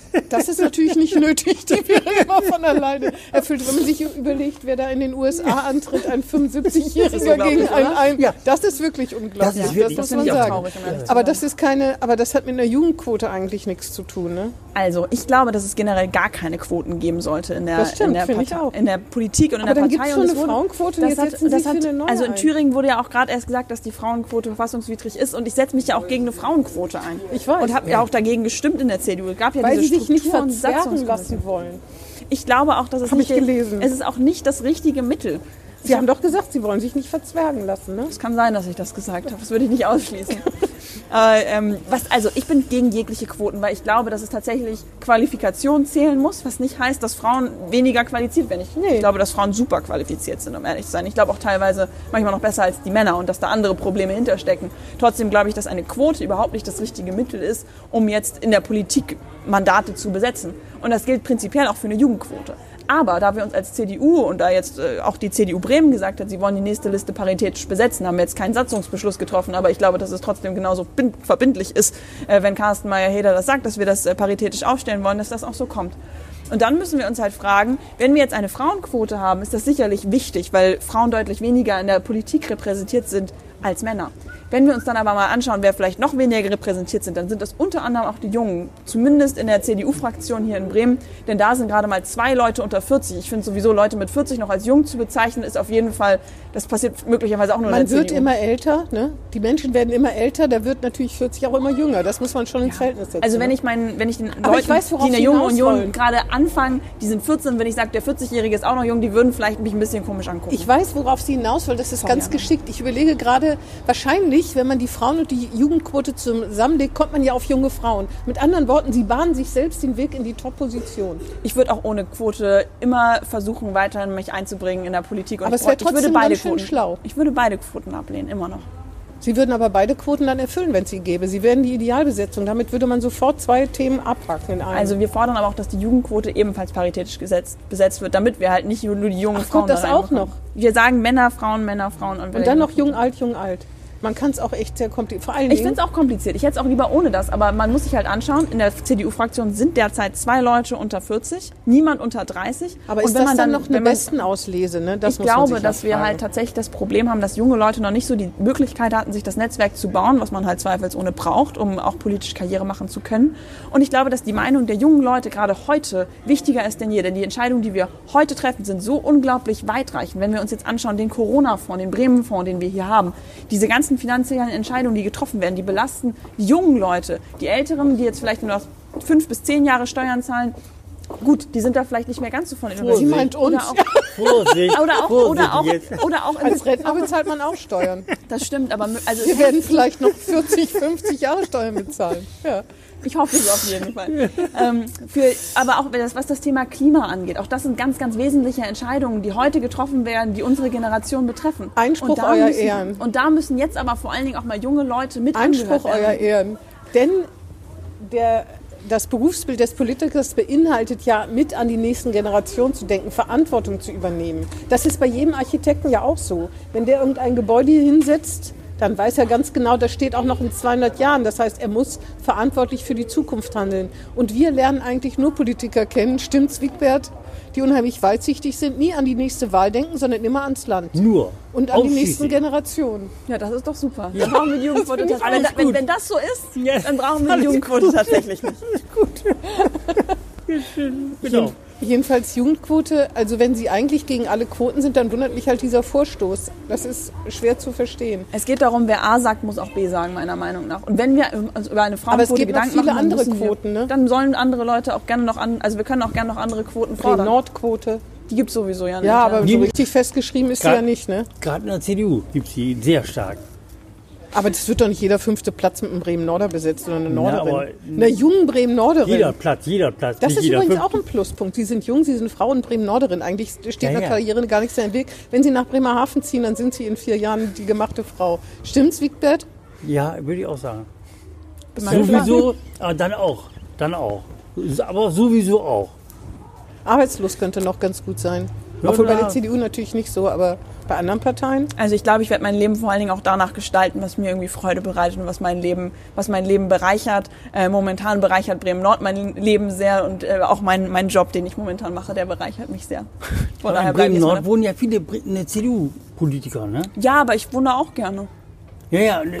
Das ist natürlich nicht nötig, die wäre immer von alleine erfüllt. Wenn man sich überlegt, wer da in den USA antritt, ein 75-Jähriger gegen ein, ein Ja. das ist wirklich unglaublich. Das ist wirklich- muss das man ich auch sagen. traurig, um Aber das ist keine, aber das hat mit einer Jugendquote eigentlich nichts zu tun, ne? Also, ich glaube, dass es generell gar keine Quoten geben sollte in der, Das stimmt, in der, Partei- in der Politik und in Aber der dann Partei. und eine wurde- Frauenquote das hat, das hat, Also in. Thüringen wurde ja auch gerade erst gesagt, dass die Frauenquote verfassungswidrig ist und ich setze mich ja auch gegen eine Frauenquote ein. Ich weiß. Und habe ja auch dagegen gestimmt in der CDU. Es gab ja Weil diese sich nicht verzerren lassen wollen. Ich glaube auch, dass es Hab nicht ich gelesen. es ist auch nicht das richtige Mittel. Sie haben doch gesagt, Sie wollen sich nicht verzwergen lassen, ne? Es kann sein, dass ich das gesagt habe. Das würde ich nicht ausschließen. äh, ähm, was, also ich bin gegen jegliche Quoten, weil ich glaube, dass es tatsächlich Qualifikation zählen muss, was nicht heißt, dass Frauen weniger qualifiziert werden. Ich, Nee. ich glaube, dass Frauen super qualifiziert sind, um ehrlich zu sein. Ich glaube auch teilweise manchmal noch besser als die Männer und dass da andere Probleme hinterstecken. Trotzdem glaube ich, dass eine Quote überhaupt nicht das richtige Mittel ist, um jetzt in der Politik Mandate zu besetzen. Und das gilt prinzipiell auch für eine Jugendquote. Aber da wir uns als CDU und da jetzt äh, auch die CDU Bremen gesagt hat, sie wollen die nächste Liste paritätisch besetzen, haben wir jetzt keinen Satzungsbeschluss getroffen, aber ich glaube, dass es trotzdem genauso bin- verbindlich ist, äh, wenn Carsten Meyer-Heder das sagt, dass wir das äh, paritätisch aufstellen wollen, dass das auch so kommt. Und dann müssen wir uns halt fragen, wenn wir jetzt eine Frauenquote haben, ist das sicherlich wichtig, weil Frauen deutlich weniger in der Politik repräsentiert sind als Männer. Wenn wir uns dann aber mal anschauen, wer vielleicht noch weniger repräsentiert sind, dann sind das unter anderem auch die Jungen. Zumindest in der CDU-Fraktion hier in Bremen. Denn da sind gerade mal zwei Leute unter 40. Ich finde sowieso Leute mit 40 noch als jung zu bezeichnen, ist auf jeden Fall, das passiert möglicherweise auch nur in Man der wird CDU. immer älter, ne? Die Menschen werden immer älter, da wird natürlich 40 auch immer jünger. Das muss man schon ins Verhältnis setzen. Also wenn ne? ich meinen, wenn ich den Aber Leuten, ich weiß, die in der Jungen Union gerade anfangen, die sind 14, wenn ich sage, der 40-Jährige ist auch noch jung, die würden vielleicht mich ein bisschen komisch angucken. Ich weiß, worauf Sie hinaus wollen. Das ist ganz Anna. geschickt. Ich überlege gerade, wahrscheinlich, wenn man die Frauen und die Jugendquote zusammenlegt, kommt man ja auf junge Frauen. Mit anderen Worten, sie bahnen sich selbst den Weg in die Top-Position. Ich würde auch ohne Quote immer versuchen, weiterhin mich einzubringen in der Politik. Und Aber ich, es wär brauch- ich würde trotzdem beide Quoten, schlau. Ich würde beide Quoten ablehnen, immer noch. Sie würden aber beide Quoten dann erfüllen, wenn es sie gäbe. Sie wären die Idealbesetzung. Damit würde man sofort zwei Themen abhaken. Also wir fordern aber auch, dass die Jugendquote ebenfalls paritätisch gesetzt, besetzt wird, damit wir halt nicht nur die jungen Ach Frauen Gott, das da auch noch. Wir sagen Männer, Frauen, Männer, Frauen und, und dann noch jung, alt, jung, alt. Man kann es auch echt sehr kompliziert. Vor allen Ich finde es auch kompliziert. Ich hätte es auch lieber ohne das. Aber man muss sich halt anschauen, in der CDU-Fraktion sind derzeit zwei Leute unter 40, niemand unter 30. aber ist das man dann noch eine Bestenauslese? Ne? Das ich glaube, dass wir halt tatsächlich das Problem haben, dass junge Leute noch nicht so die Möglichkeit hatten, sich das Netzwerk zu bauen, was man halt zweifelsohne braucht, um auch politisch Karriere machen zu können. Und ich glaube, dass die Meinung der jungen Leute gerade heute wichtiger ist denn je. Denn die Entscheidungen, die wir heute treffen, sind so unglaublich weitreichend. Wenn wir uns jetzt anschauen, den Corona-Fonds, den Bremen-Fonds, den wir hier haben, diese ganzen finanziellen Entscheidungen, die getroffen werden, die belasten die jungen Leute. Die Älteren, die jetzt vielleicht nur noch fünf bis zehn Jahre Steuern zahlen, gut, die sind da vielleicht nicht mehr ganz so von Sie meint uns. Oder auch, Vorsicht, oder auch, Vorsicht oder auch, jetzt. oder auch in Als Rentner bezahlt man auch Steuern. das stimmt, aber also Wir werden vielleicht noch 40, 50 Jahre Steuern bezahlen. Ja. ich hoffe es auf jeden Fall. ähm, für, aber auch das, was das Thema Klima angeht, auch das sind ganz, ganz wesentliche Entscheidungen, die heute getroffen werden, die unsere Generation betreffen. Einspruch, Euer müssen, Ehren. Und da müssen jetzt aber vor allen Dingen auch mal junge Leute mit Einspruch, euer. Ehren. Denn der, das Berufsbild des Politikers beinhaltet ja, mit an die nächsten Generationen zu denken, Verantwortung zu übernehmen. Das ist bei jedem Architekten ja auch so. Wenn der irgendein Gebäude hinsetzt, dann weiß er ganz genau, das steht auch noch in 200 Jahren. Das heißt, er muss verantwortlich für die Zukunft handeln. Und wir lernen eigentlich nur Politiker kennen, stimmt's, Wigbert? Die unheimlich weitsichtig sind, nie an die nächste Wahl denken, sondern immer ans Land. Nur. Und an die nächsten. Generationen. Ja, das ist doch super. Dann brauchen wir die Jugendquote alles Wenn, gut. wenn das so ist, Ja, dann brauchen wir die Jugendquote gut. tatsächlich nicht. Genau. Jedenfalls Jugendquote, also wenn sie eigentlich gegen alle Quoten sind, dann wundert mich halt dieser Vorstoß. Das ist schwer zu verstehen. Es geht darum, wer A sagt, muss auch B sagen, meiner Meinung nach. Und wenn wir uns über eine Aber es Frauenquote Gedanken viele machen, dann andere müssen wir- Quoten, ne? Dann sollen andere Leute auch gerne noch an, also wir können auch gerne noch andere Quoten fordern. Nordquote. Die gibt es sowieso ja nicht. Ja, aber so Die- richtig festgeschrieben ist sie Gra- ja nicht, ne? Gerade in der CDU gibt es die sehr stark. Aber das wird doch nicht jeder fünfte Platz mit einem Bremen-Norder besetzt oder eine Norderin. aber- Einer jungen Bremen-Norderin. Jeder Platz, jeder Platz. Das ist übrigens fünfte. auch ein Pluspunkt. Sie sind jung, Sie sind Frau und Bremen-Norderin. Eigentlich steht Ja, der ja. Karriere gar nichts im Weg. Wenn Sie nach Bremerhaven ziehen, dann sind Sie in vier Jahren die gemachte Frau. Stimmt's, Wigbert? Ja, würde ich auch sagen. Sowieso. Sowieso, aber dann auch. Dann auch. Aber sowieso auch. Arbeitslos könnte noch ganz gut sein. Ja, Obwohl bei der CDU natürlich nicht so, aber bei anderen Parteien. Also ich glaube, ich werde mein Leben vor allen Dingen auch danach gestalten, was mir irgendwie Freude bereitet und was mein Leben, was mein Leben bereichert. Äh, momentan bereichert Bremen Nord mein Leben sehr und äh, auch mein, mein Job, den ich momentan mache, der bereichert mich sehr. Von daher in Bremen Nord wohnen ja viele ne, CDU-Politiker, ne? Ja, aber ich wohne auch gerne. Ja, ja. ne,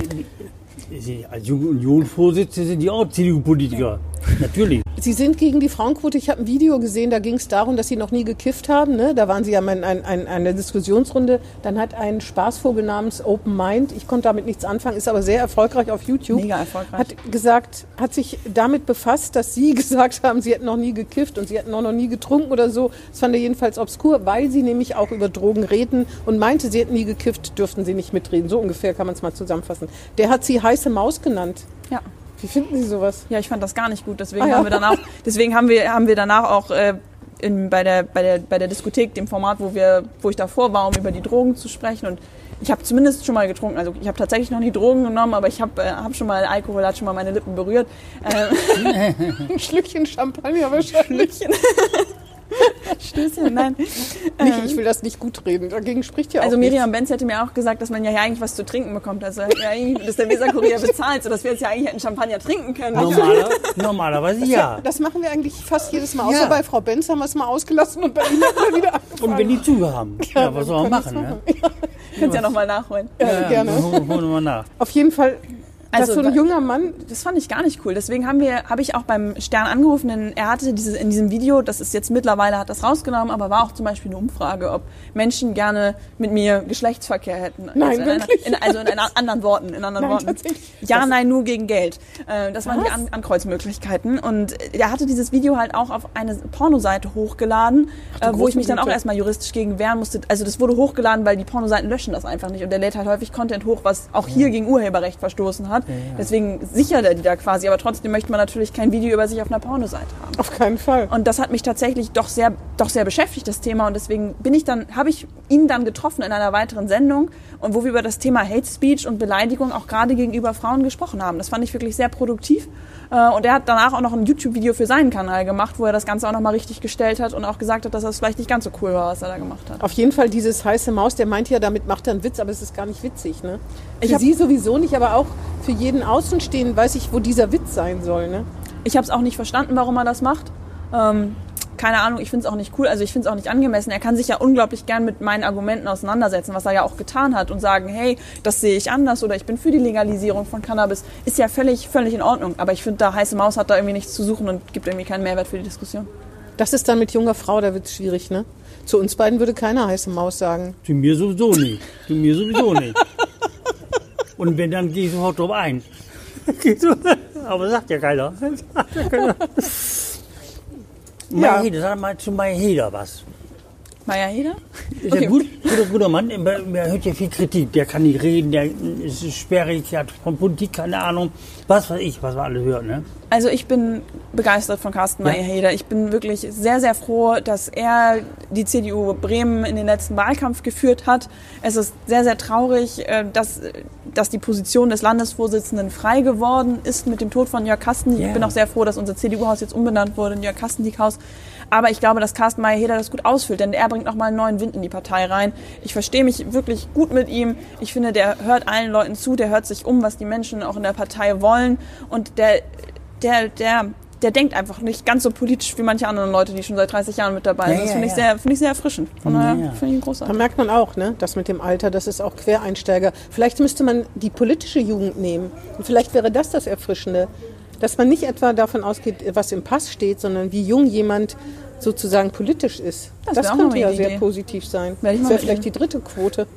Sie- Als Junge Union-Vorsitzende sind die auch CDU-Politiker. Natürlich. Sie sind gegen die Frauenquote. Ich habe ein Video gesehen, da ging es darum, dass Sie noch nie gekifft haben. Ne? Da waren Sie ja in ein, ein, einer Diskussionsrunde. Dann hat ein Spaßvogel namens Open Mind, ich konnte damit nichts anfangen, ist aber sehr erfolgreich auf YouTube. Mega erfolgreich. Hat gesagt, hat sich damit befasst, dass Sie gesagt haben, Sie hätten noch nie gekifft und Sie hätten auch noch nie getrunken oder so. Das fand er jedenfalls obskur, weil Sie nämlich auch über Drogen reden und meinte, Sie hätten nie gekifft, dürften Sie nicht mitreden. So ungefähr kann man es mal zusammenfassen. Der hat Sie heiße Maus genannt. Ja. Wie finden Sie sowas? Ja, ich fand das gar nicht gut. Deswegen Ah, ja. haben wir danach, deswegen haben wir, haben wir danach auch äh, in, bei, der, bei, der, bei der Diskothek, dem Format, wo wir, wo ich davor war, um über die Drogen zu sprechen. Und ich habe zumindest schon mal getrunken. Also ich habe tatsächlich noch nie Drogen genommen, aber ich habe äh, hab schon mal Alkohol, hat schon mal meine Lippen berührt. Äh, Ein Schlückchen Champagner wahrscheinlich. Stößchen, nein. Nicht, ich will das nicht gut reden. Dagegen spricht ja auch Also nichts. Miriam Benz hätte mir auch gesagt, dass man ja hier eigentlich was zu trinken bekommt. Also ja, eigentlich, dass der Weserkurier bezahlt, sodass wir jetzt ja eigentlich hätten Champagner trinken können. Normaler, normalerweise ja. Das machen wir eigentlich fast jedes Mal. Außer Ja. bei Frau Benz haben wir es mal ausgelassen und bei Ihnen haben wir wieder angefangen. Und wenn die Zuge haben. Ja, was soll man machen, ne? Könnt ihr ja nochmal nachholen. Ja, gerne. Holen wir mal nach. Auf jeden Fall, dass Also, so ein junger Mann, Das fand ich gar nicht cool. Deswegen haben wir, habe ich auch beim Stern angerufen, denn er hatte dieses, in diesem Video, das ist jetzt mittlerweile, hat das rausgenommen, aber war auch zum Beispiel eine Umfrage, ob Menschen gerne mit mir Geschlechtsverkehr hätten. Nein, also in, einer, wirklich? in, also in einer anderen Worten, in anderen Nein, Worten. Ja, Das- nein, nur gegen Geld. Äh, Das waren die Was? An Ankreuzmöglichkeiten. Und er hatte dieses Video halt auch auf eine Pornoseite hochgeladen, äh, wo ich mich dann auch erstmal juristisch gegen wehren musste. Also das wurde hochgeladen, weil die Pornoseiten löschen das einfach nicht. Und der lädt halt häufig Content hoch, was auch hier gegen Urheberrecht verstoßen hat. Deswegen sichert er die da quasi. Aber trotzdem möchte man natürlich kein Video über sich auf einer Pornoseite haben. auf keinen Fall. Und das hat mich tatsächlich doch sehr, doch sehr beschäftigt, das Thema. Und deswegen bin ich dann, habe ich ihn dann getroffen in einer weiteren Sendung und wo wir über das Thema Hate Speech und Beleidigung auch gerade gegenüber Frauen gesprochen haben. Das fand ich wirklich sehr produktiv. Äh, Und er hat danach auch noch ein YouTube-Video für seinen Kanal gemacht, wo er das Ganze auch nochmal richtig gestellt hat und auch gesagt hat, dass das vielleicht nicht ganz so cool war, was er da gemacht hat. Auf jeden Fall dieses heiße Maus, der meint ja, damit macht er einen Witz, aber es ist gar nicht witzig. Ne? Ich Für Sie sowieso nicht, aber auch für jeden Außenstehenden weiß ich, wo dieser Witz sein soll. Ne? Ich habe es auch nicht verstanden, warum er das macht. Ähm, keine Ahnung, ich finde es auch nicht cool, also ich finde es auch nicht angemessen. Er kann sich ja unglaublich gern mit meinen Argumenten auseinandersetzen, was er ja auch getan hat und sagen, hey, das sehe ich anders oder ich bin für die Legalisierung von Cannabis. Ist ja völlig, völlig in Ordnung. Aber ich finde, da heiße Maus hat da irgendwie nichts zu suchen und gibt irgendwie keinen Mehrwert für die Diskussion. Das ist dann mit junger Frau, da wird es schwierig. Ne? Zu uns beiden würde keiner heiße Maus sagen. Zu mir sowieso nicht. Zu mir sowieso nicht. Und wenn, dann gehe ich sofort drauf ein. Aber sagt ja keiner. Sagt ja keiner. Ja. Sag mal zu Meier Heder was. Maja Heder? Ist Okay. ja gut, guter, guter Mann, er hört ja viel Kritik, der kann nicht reden, der ist sperrig, der hat von Politik keine Ahnung, was weiß ich, was wir alle hören, ne? Also ich bin begeistert von Carsten Ja. Meyer-Heder. Ich bin wirklich sehr, sehr froh, dass er die CDU Bremen in den letzten Wahlkampf geführt hat. Es ist sehr, sehr traurig, äh, dass, dass die Position des Landesvorsitzenden frei geworden ist mit dem Tod von Jörg Kasten. Ja. Ich bin auch sehr froh, dass unser CDU-Haus jetzt umbenannt wurde in Jörg Kastendiek-Haus. Aber ich glaube, dass Carsten Meyer-Heder das gut ausfüllt, denn er bringt nochmal einen neuen Wind in die Partei rein. Ich verstehe mich wirklich gut mit ihm. Ich finde, der hört allen Leuten zu, der hört sich um, was die Menschen auch in der Partei wollen. Und der, der, der, der denkt einfach nicht ganz so politisch wie manche anderen Leute, die schon seit 30 Jahren mit dabei sind. Ja, das ja, finde ich, ja. sehr, finde ich sehr erfrischend. Von daher ja. finde ich ihn Da großartig. merkt man auch, ne, das mit dem Alter, das ist auch Quereinsteiger. Vielleicht müsste man die politische Jugend nehmen. Und vielleicht wäre das das Erfrischende. Dass man nicht etwa davon ausgeht, was im Pass steht, sondern wie jung jemand sozusagen politisch ist. Das Das, könnte ja sehr Idee. positiv sein. Das wäre vielleicht die dritte Quote.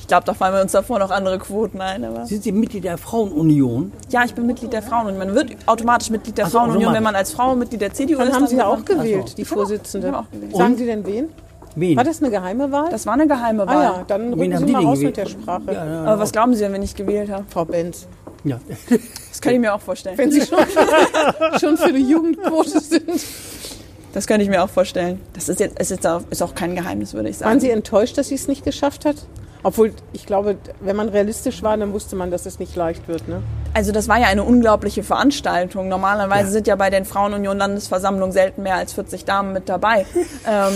Ich glaube, da fallen wir uns davor noch andere Quoten ein. Aber Sind Sie Mitglied der Frauenunion? ja, ich bin Mitglied der Frauenunion. Man wird automatisch Mitglied der so, Frauenunion, wenn man als Frau Mitglied der CDU Dann ist. haben Sie ja auch gewählt, Ach so. die Vorsitzende. auch gewählt. Sagen Sie denn wen? Wen? War das eine geheime Wahl? Das war eine geheime ah Wahl. ja, dann Wen rücken haben Sie die mal raus mit der gewählt? Sprache. Ja, ja. Aber was glauben Sie denn, wenn ich gewählt habe? Frau Benz. Ja. Das kann ich mir auch vorstellen. Wenn Sie schon, schon für eine Jugendquote sind. Das könnte ich mir auch vorstellen. Das ist jetzt, ist jetzt auch, ist auch kein Geheimnis, würde ich sagen. Waren Sie enttäuscht, dass sie es nicht geschafft hat? Obwohl, ich glaube, wenn man realistisch war, dann wusste man, dass es nicht leicht wird. Ne? Also das war ja eine unglaubliche Veranstaltung. Normalerweise Ja. sind ja bei den Frauenunion Landesversammlungen selten mehr als 40 Damen mit dabei. ähm,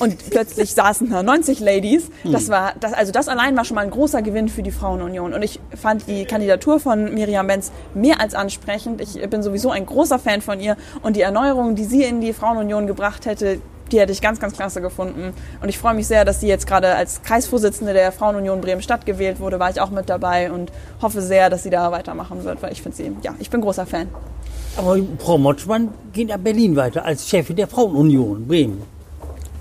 und plötzlich saßen da 90 Ladies. Das war, das, also das allein war schon mal ein großer Gewinn für die Frauenunion. Und ich fand die Kandidatur von Miriam Benz mehr als ansprechend. Ich bin sowieso ein großer Fan von ihr. Und die Erneuerung, die sie in die Frauenunion gebracht hätte, die hätte ich ganz, ganz klasse gefunden. Und ich freue mich sehr, dass sie jetzt gerade als Kreisvorsitzende der Frauenunion Bremen-Stadt gewählt wurde, war ich auch mit dabei und hoffe sehr, dass sie da weitermachen wird, weil ich finde sie, ja, ich bin großer Fan. Aber Frau Motschmann geht nach Berlin weiter als Chefin der Frauenunion Bremen.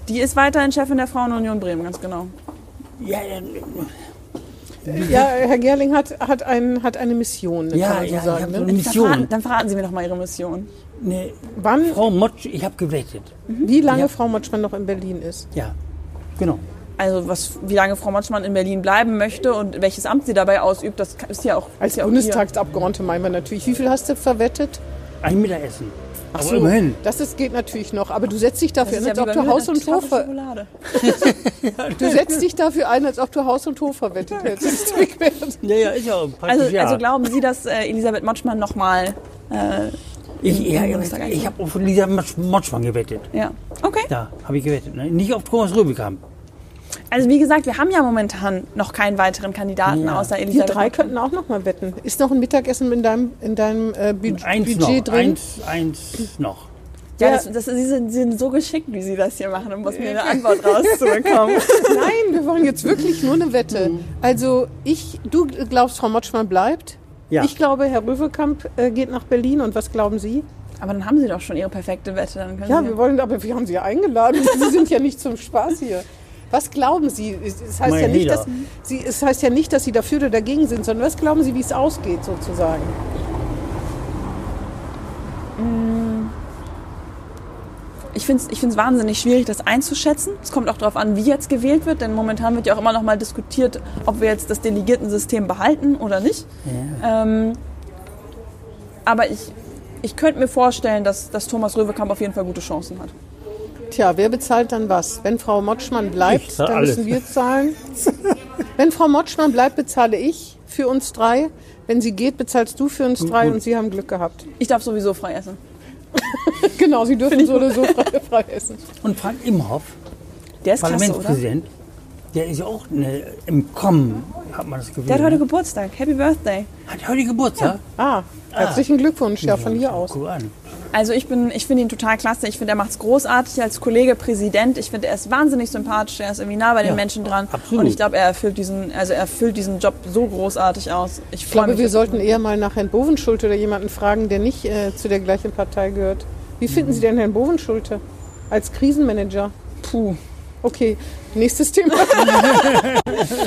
Die ist weiterhin Chefin der Frauenunion Bremen, ganz genau. Ja, dann- Ja, Herr Gerling hat, hat, ein, hat eine Mission, Ja, kann man so ja, sagen. Ne? eine Dann Mission. verraten, dann verraten Sie mir doch mal Ihre Mission. Ne, Wann, Frau Motsch, ich habe gewettet. wie lange Ja. Frau Motschmann noch in Berlin ist? Ja, genau. Also was, wie lange Frau Motschmann in Berlin bleiben möchte und welches Amt sie dabei ausübt, das ist ja auch Als ist ja auch Bundestagsabgeordnete meinen wir natürlich. Wie viel hast du verwettet? Ein Mittagessen. Ach so, immerhin. das ist, geht natürlich noch. Aber du setzt dich dafür ein, ja als ob du Haus und Hof, du setzt dich dafür ein, als ob du Haus und Hof verwettet hättest. Ja, ja, ist ja praktisch, Also, ja. also glauben Sie, dass äh, Elisabeth Motschmann nochmal... Äh, ich ja, ich habe auf Lisa Motsch- Motschmann gewettet. ja, okay. Da habe ich gewettet. Ne? Nicht auf Thomas Röbekamp. Also wie gesagt, wir haben ja momentan noch keinen weiteren Kandidaten Ja. außer Wir Elisabeth drei Motschmann. könnten auch noch mal wetten. Ist noch ein Mittagessen in deinem, in deinem äh, Bud Eins Budget noch. drin? Eins, eins noch. Ja, Ja. das, das, Sie, sind, Sie sind so geschickt, wie Sie das hier machen, um aus mir eine Antwort rauszubekommen. Nein, wir wollen jetzt wirklich nur eine Wette. Also ich, du glaubst, Frau Motschmann bleibt. Ja. Ich glaube, Herr Röwekamp äh, geht nach Berlin. Und was glauben Sie? Aber dann haben Sie doch schon Ihre perfekte Wette. Dann können Ja, Sie wir wollen, aber wir haben Sie ja eingeladen. Sie sind ja nicht zum Spaß hier. Was glauben Sie? Es heißt, ja nicht, dass Sie, es heißt ja nicht, dass Sie dafür oder dagegen sind, sondern was glauben Sie, wie es ausgeht sozusagen? Ich finde es ich find's wahnsinnig schwierig, das einzuschätzen. Es kommt auch darauf an, wie jetzt gewählt wird, denn momentan wird ja auch immer noch mal diskutiert, ob wir jetzt das Delegiertensystem behalten oder nicht. Ähm, aber ich, ich könnte mir vorstellen, dass, dass Thomas Röwekamp auf jeden Fall gute Chancen hat. Tja, wer bezahlt dann was? Wenn Frau Motschmann bleibt, Ich dann alles. müssen wir zahlen. Wenn Frau Motschmann bleibt, bezahle ich für uns drei. Wenn sie geht, bezahlst du für uns drei und Sie haben Glück gehabt. Ich darf sowieso frei essen. Genau, Sie dürfen so oder so frei, frei essen. Und Frank Imhoff, Der ist klasse? Parlamentspräsident, der ist ja auch ne, im Kommen, hat man das Gefühl. Der hat heute ne? Geburtstag. Happy Birthday. hat heute Geburtstag. Ah, herzlichen Glückwunsch, ja, von hier aus. Guck an. Also ich bin, ich finde ihn total klasse. Ich finde, er macht es großartig als Kollege Präsident. Ich finde, er ist wahnsinnig sympathisch. Er ist irgendwie nah bei den Ja, Menschen dran. absolut. Und ich glaube, er erfüllt diesen, also er erfüllt diesen Job so großartig aus. Ich, Ich freue glaube, mich. wir sollten eher mal nach Herrn Bovenschulte oder jemanden fragen, der nicht äh, zu der gleichen Partei gehört. Wie finden Sie denn Herrn Bovenschulte als Krisenmanager? Puh. Okay, nächstes Thema.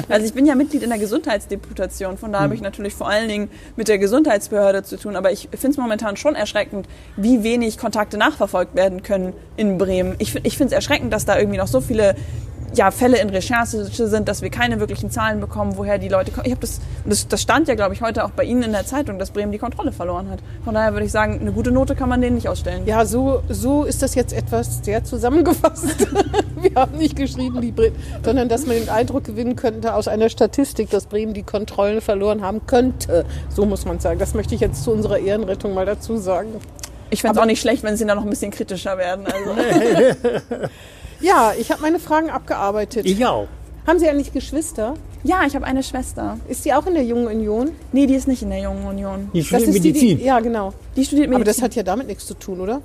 Also ich bin ja Mitglied in der Gesundheitsdeputation. Von da habe ich natürlich vor allen Dingen mit der Gesundheitsbehörde zu tun. Aber ich finde es momentan schon erschreckend, wie wenig Kontakte nachverfolgt werden können in Bremen. Ich, ich finde es erschreckend, dass da irgendwie noch so viele ja, Fälle in Recherche sind, dass wir keine wirklichen Zahlen bekommen, woher die Leute kommen. Ich habe das, das, das stand ja, glaube ich, heute auch bei Ihnen in der Zeitung, dass Bremen die Kontrolle verloren hat. Von daher würde ich sagen, eine gute Note kann man denen nicht ausstellen. Ja, so, so ist das jetzt etwas sehr zusammengefasst. wir haben nicht geschrieben, die Bremen, sondern dass man den Eindruck gewinnen könnte aus einer Statistik, dass Bremen die Kontrollen verloren haben könnte. So muss man sagen. Das möchte ich jetzt zu unserer Ehrenrettung mal dazu sagen. Ich fände es auch nicht schlecht, wenn sie da noch ein bisschen kritischer werden. Also. Ja, ich habe meine Fragen abgearbeitet. Ich auch. Haben Sie eigentlich Geschwister? Ja, ich habe eine Schwester. Ist die auch in der Jungen Union? Nee, die ist nicht in der Jungen Union. Die studiert ist die, Medizin. die, ja, genau. Die studiert Medizin. Aber das hat ja damit nichts zu tun, oder?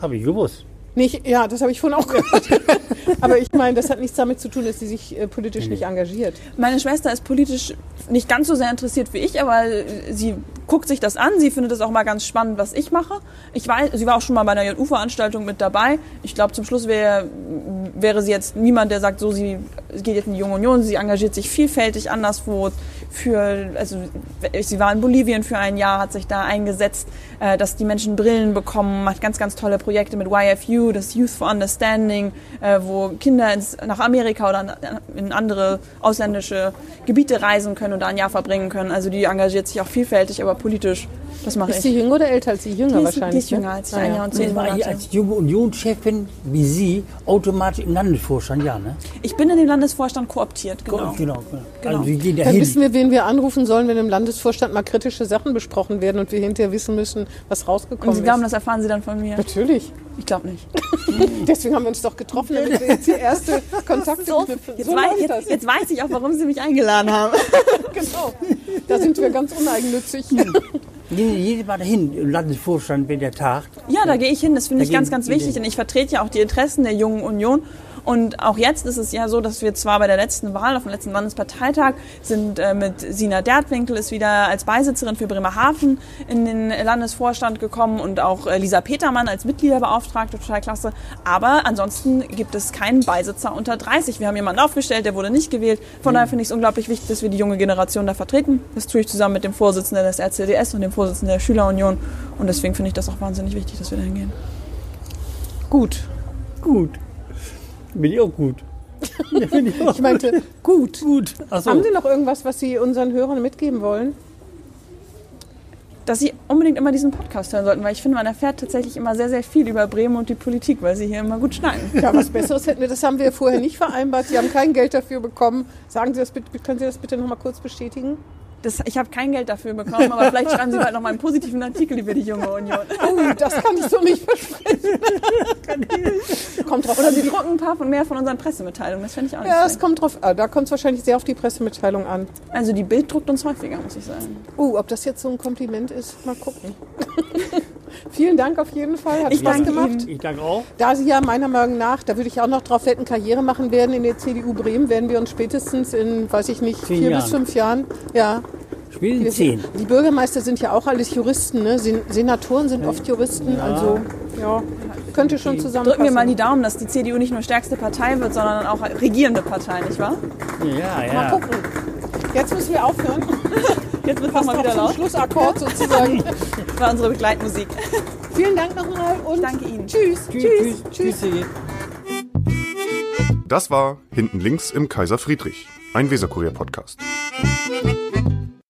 Habe ich gewusst. Nicht, ja, das habe ich vorhin auch gehört. Aber ich meine, das hat nichts damit zu tun, dass sie sich äh, politisch nicht engagiert. Meine Schwester ist politisch nicht ganz so sehr interessiert wie ich, aber sie guckt sich das an. Sie findet es auch mal ganz spannend, was ich mache. Ich weiß, sie war auch schon mal bei einer JU-Veranstaltung mit dabei. Ich glaube, zum Schluss wäre wäre sie jetzt niemand, der sagt, so sie geht jetzt in die Junge Union. Sie engagiert sich vielfältig anderswo für, also sie war in Bolivien für ein Jahr, hat sich da eingesetzt, äh, dass die Menschen Brillen bekommen, macht ganz, ganz tolle Projekte mit YFU, das Youth for Understanding, äh, wo Kinder ins, nach Amerika oder in andere ausländische Gebiete reisen können und da ein Jahr verbringen können. Also die engagiert sich auch vielfältig, aber politisch, das mache Ist ich. sie jünger oder älter als sie? Jünger Die ist- wahrscheinlich. die ist ne? jünger als ich, Ah, ein ja. Jahr und zehn war Monate. als junge Unionschefin wie Sie automatisch im Landesvorstand, ja, ne? Ich bin in den Landesvorstand kooptiert, genau. Genau, genau. Genau. Also gehen Dann dahin. wissen wir, wen wir anrufen sollen, wenn im Landesvorstand mal kritische Sachen besprochen werden und wir hinterher wissen müssen, was Und rausgekommen Sie glauben, ist. das erfahren Sie dann von mir? Natürlich. Ich glaube nicht. Deswegen haben wir uns doch getroffen, damit wir jetzt die erste Kontakte knüpfen. Jetzt, So weiß, jetzt, jetzt weiß ich auch, warum Sie mich eingeladen haben. Genau. Da sind wir ganz uneigennützig. Gehen Sie jedes Mal dahin im Landesvorstand, wenn der tagt. Ja, da gehe ich hin. Das finde ich ganz, ganz wichtig, denn ich vertrete ja auch die Interessen der Jungen Union. Und auch jetzt ist es ja so, dass wir zwar bei der letzten Wahl auf dem letzten Landesparteitag sind äh, mit Sina Dertwinkel ist wieder als Beisitzerin für Bremerhaven in den Landesvorstand gekommen und auch äh, Lisa Petermann als Mitgliederbeauftragte, total klasse. Aber ansonsten gibt es keinen Beisitzer unter 30. Wir haben jemanden aufgestellt, der wurde nicht gewählt. Von daher finde ich es unglaublich wichtig, dass wir die junge Generation da vertreten. Das tue ich zusammen mit dem Vorsitzenden des RCDS und dem Vorsitzenden der Schülerunion. Und deswegen finde ich das auch wahnsinnig wichtig, dass wir da hingehen. Gut. Gut. Bin ich auch gut. Ja, ich auch. Ich meinte, gut. gut. Achso. Haben Sie noch irgendwas, was Sie unseren Hörern mitgeben wollen? dass Sie unbedingt immer diesen Podcast hören sollten, weil ich finde, man erfährt tatsächlich immer sehr, sehr viel über Bremen und die Politik, weil Sie hier immer gut schneiden. Ja, was Besseres hätten wir. Das haben wir vorher nicht vereinbart. Sie haben kein Geld dafür bekommen. Sagen Sie das bitte, können Sie das bitte noch mal kurz bestätigen? Das, ich habe kein Geld dafür bekommen, aber vielleicht schreiben Sie bald noch mal einen positiven Artikel über die junge Union. Oh, das kann ich so nicht versprechen. kommt drauf Oder. Sie drucken ein paar von mehr von unseren Pressemitteilungen. Das fände ich auch nicht Ja, es kommt drauf an. Da kommt es wahrscheinlich sehr auf die Pressemitteilung an. Also die Bild druckt uns häufiger, muss ich sagen. Oh, ob das jetzt so ein Kompliment ist, mal gucken. Vielen Dank auf jeden Fall. Hat Ich Spaß danke gemacht. Ihnen. Ich danke auch. Da Sie ja meiner Meinung nach, da würde ich auch noch drauf wetten, Karriere machen werden in der CDU Bremen, werden wir uns spätestens in, weiß ich nicht, Zehn vier Jahren. bis fünf Jahren, ja. Spielen Wir- zehn. Die Bürgermeister sind ja auch alles Juristen, ne? Sen Senatoren sind oft Juristen, also ja, könnte schon zusammenpassen. Drücken wir mal die Daumen, dass die CDU nicht nur stärkste Partei wird, sondern auch regierende Partei, nicht wahr? Ja, Mal ja. gucken. Jetzt müssen wir aufhören. Jetzt wird es Passt mal auch wieder laut. Schlussakkord sozusagen. Das war unsere Begleitmusik. Vielen Dank nochmal und danke Ihnen. tschüss. Tschüss. Tschüss. Tschüss. Tschüss. Das war Hinten links im Kaiser Friedrich, ein Weserkurier-Podcast.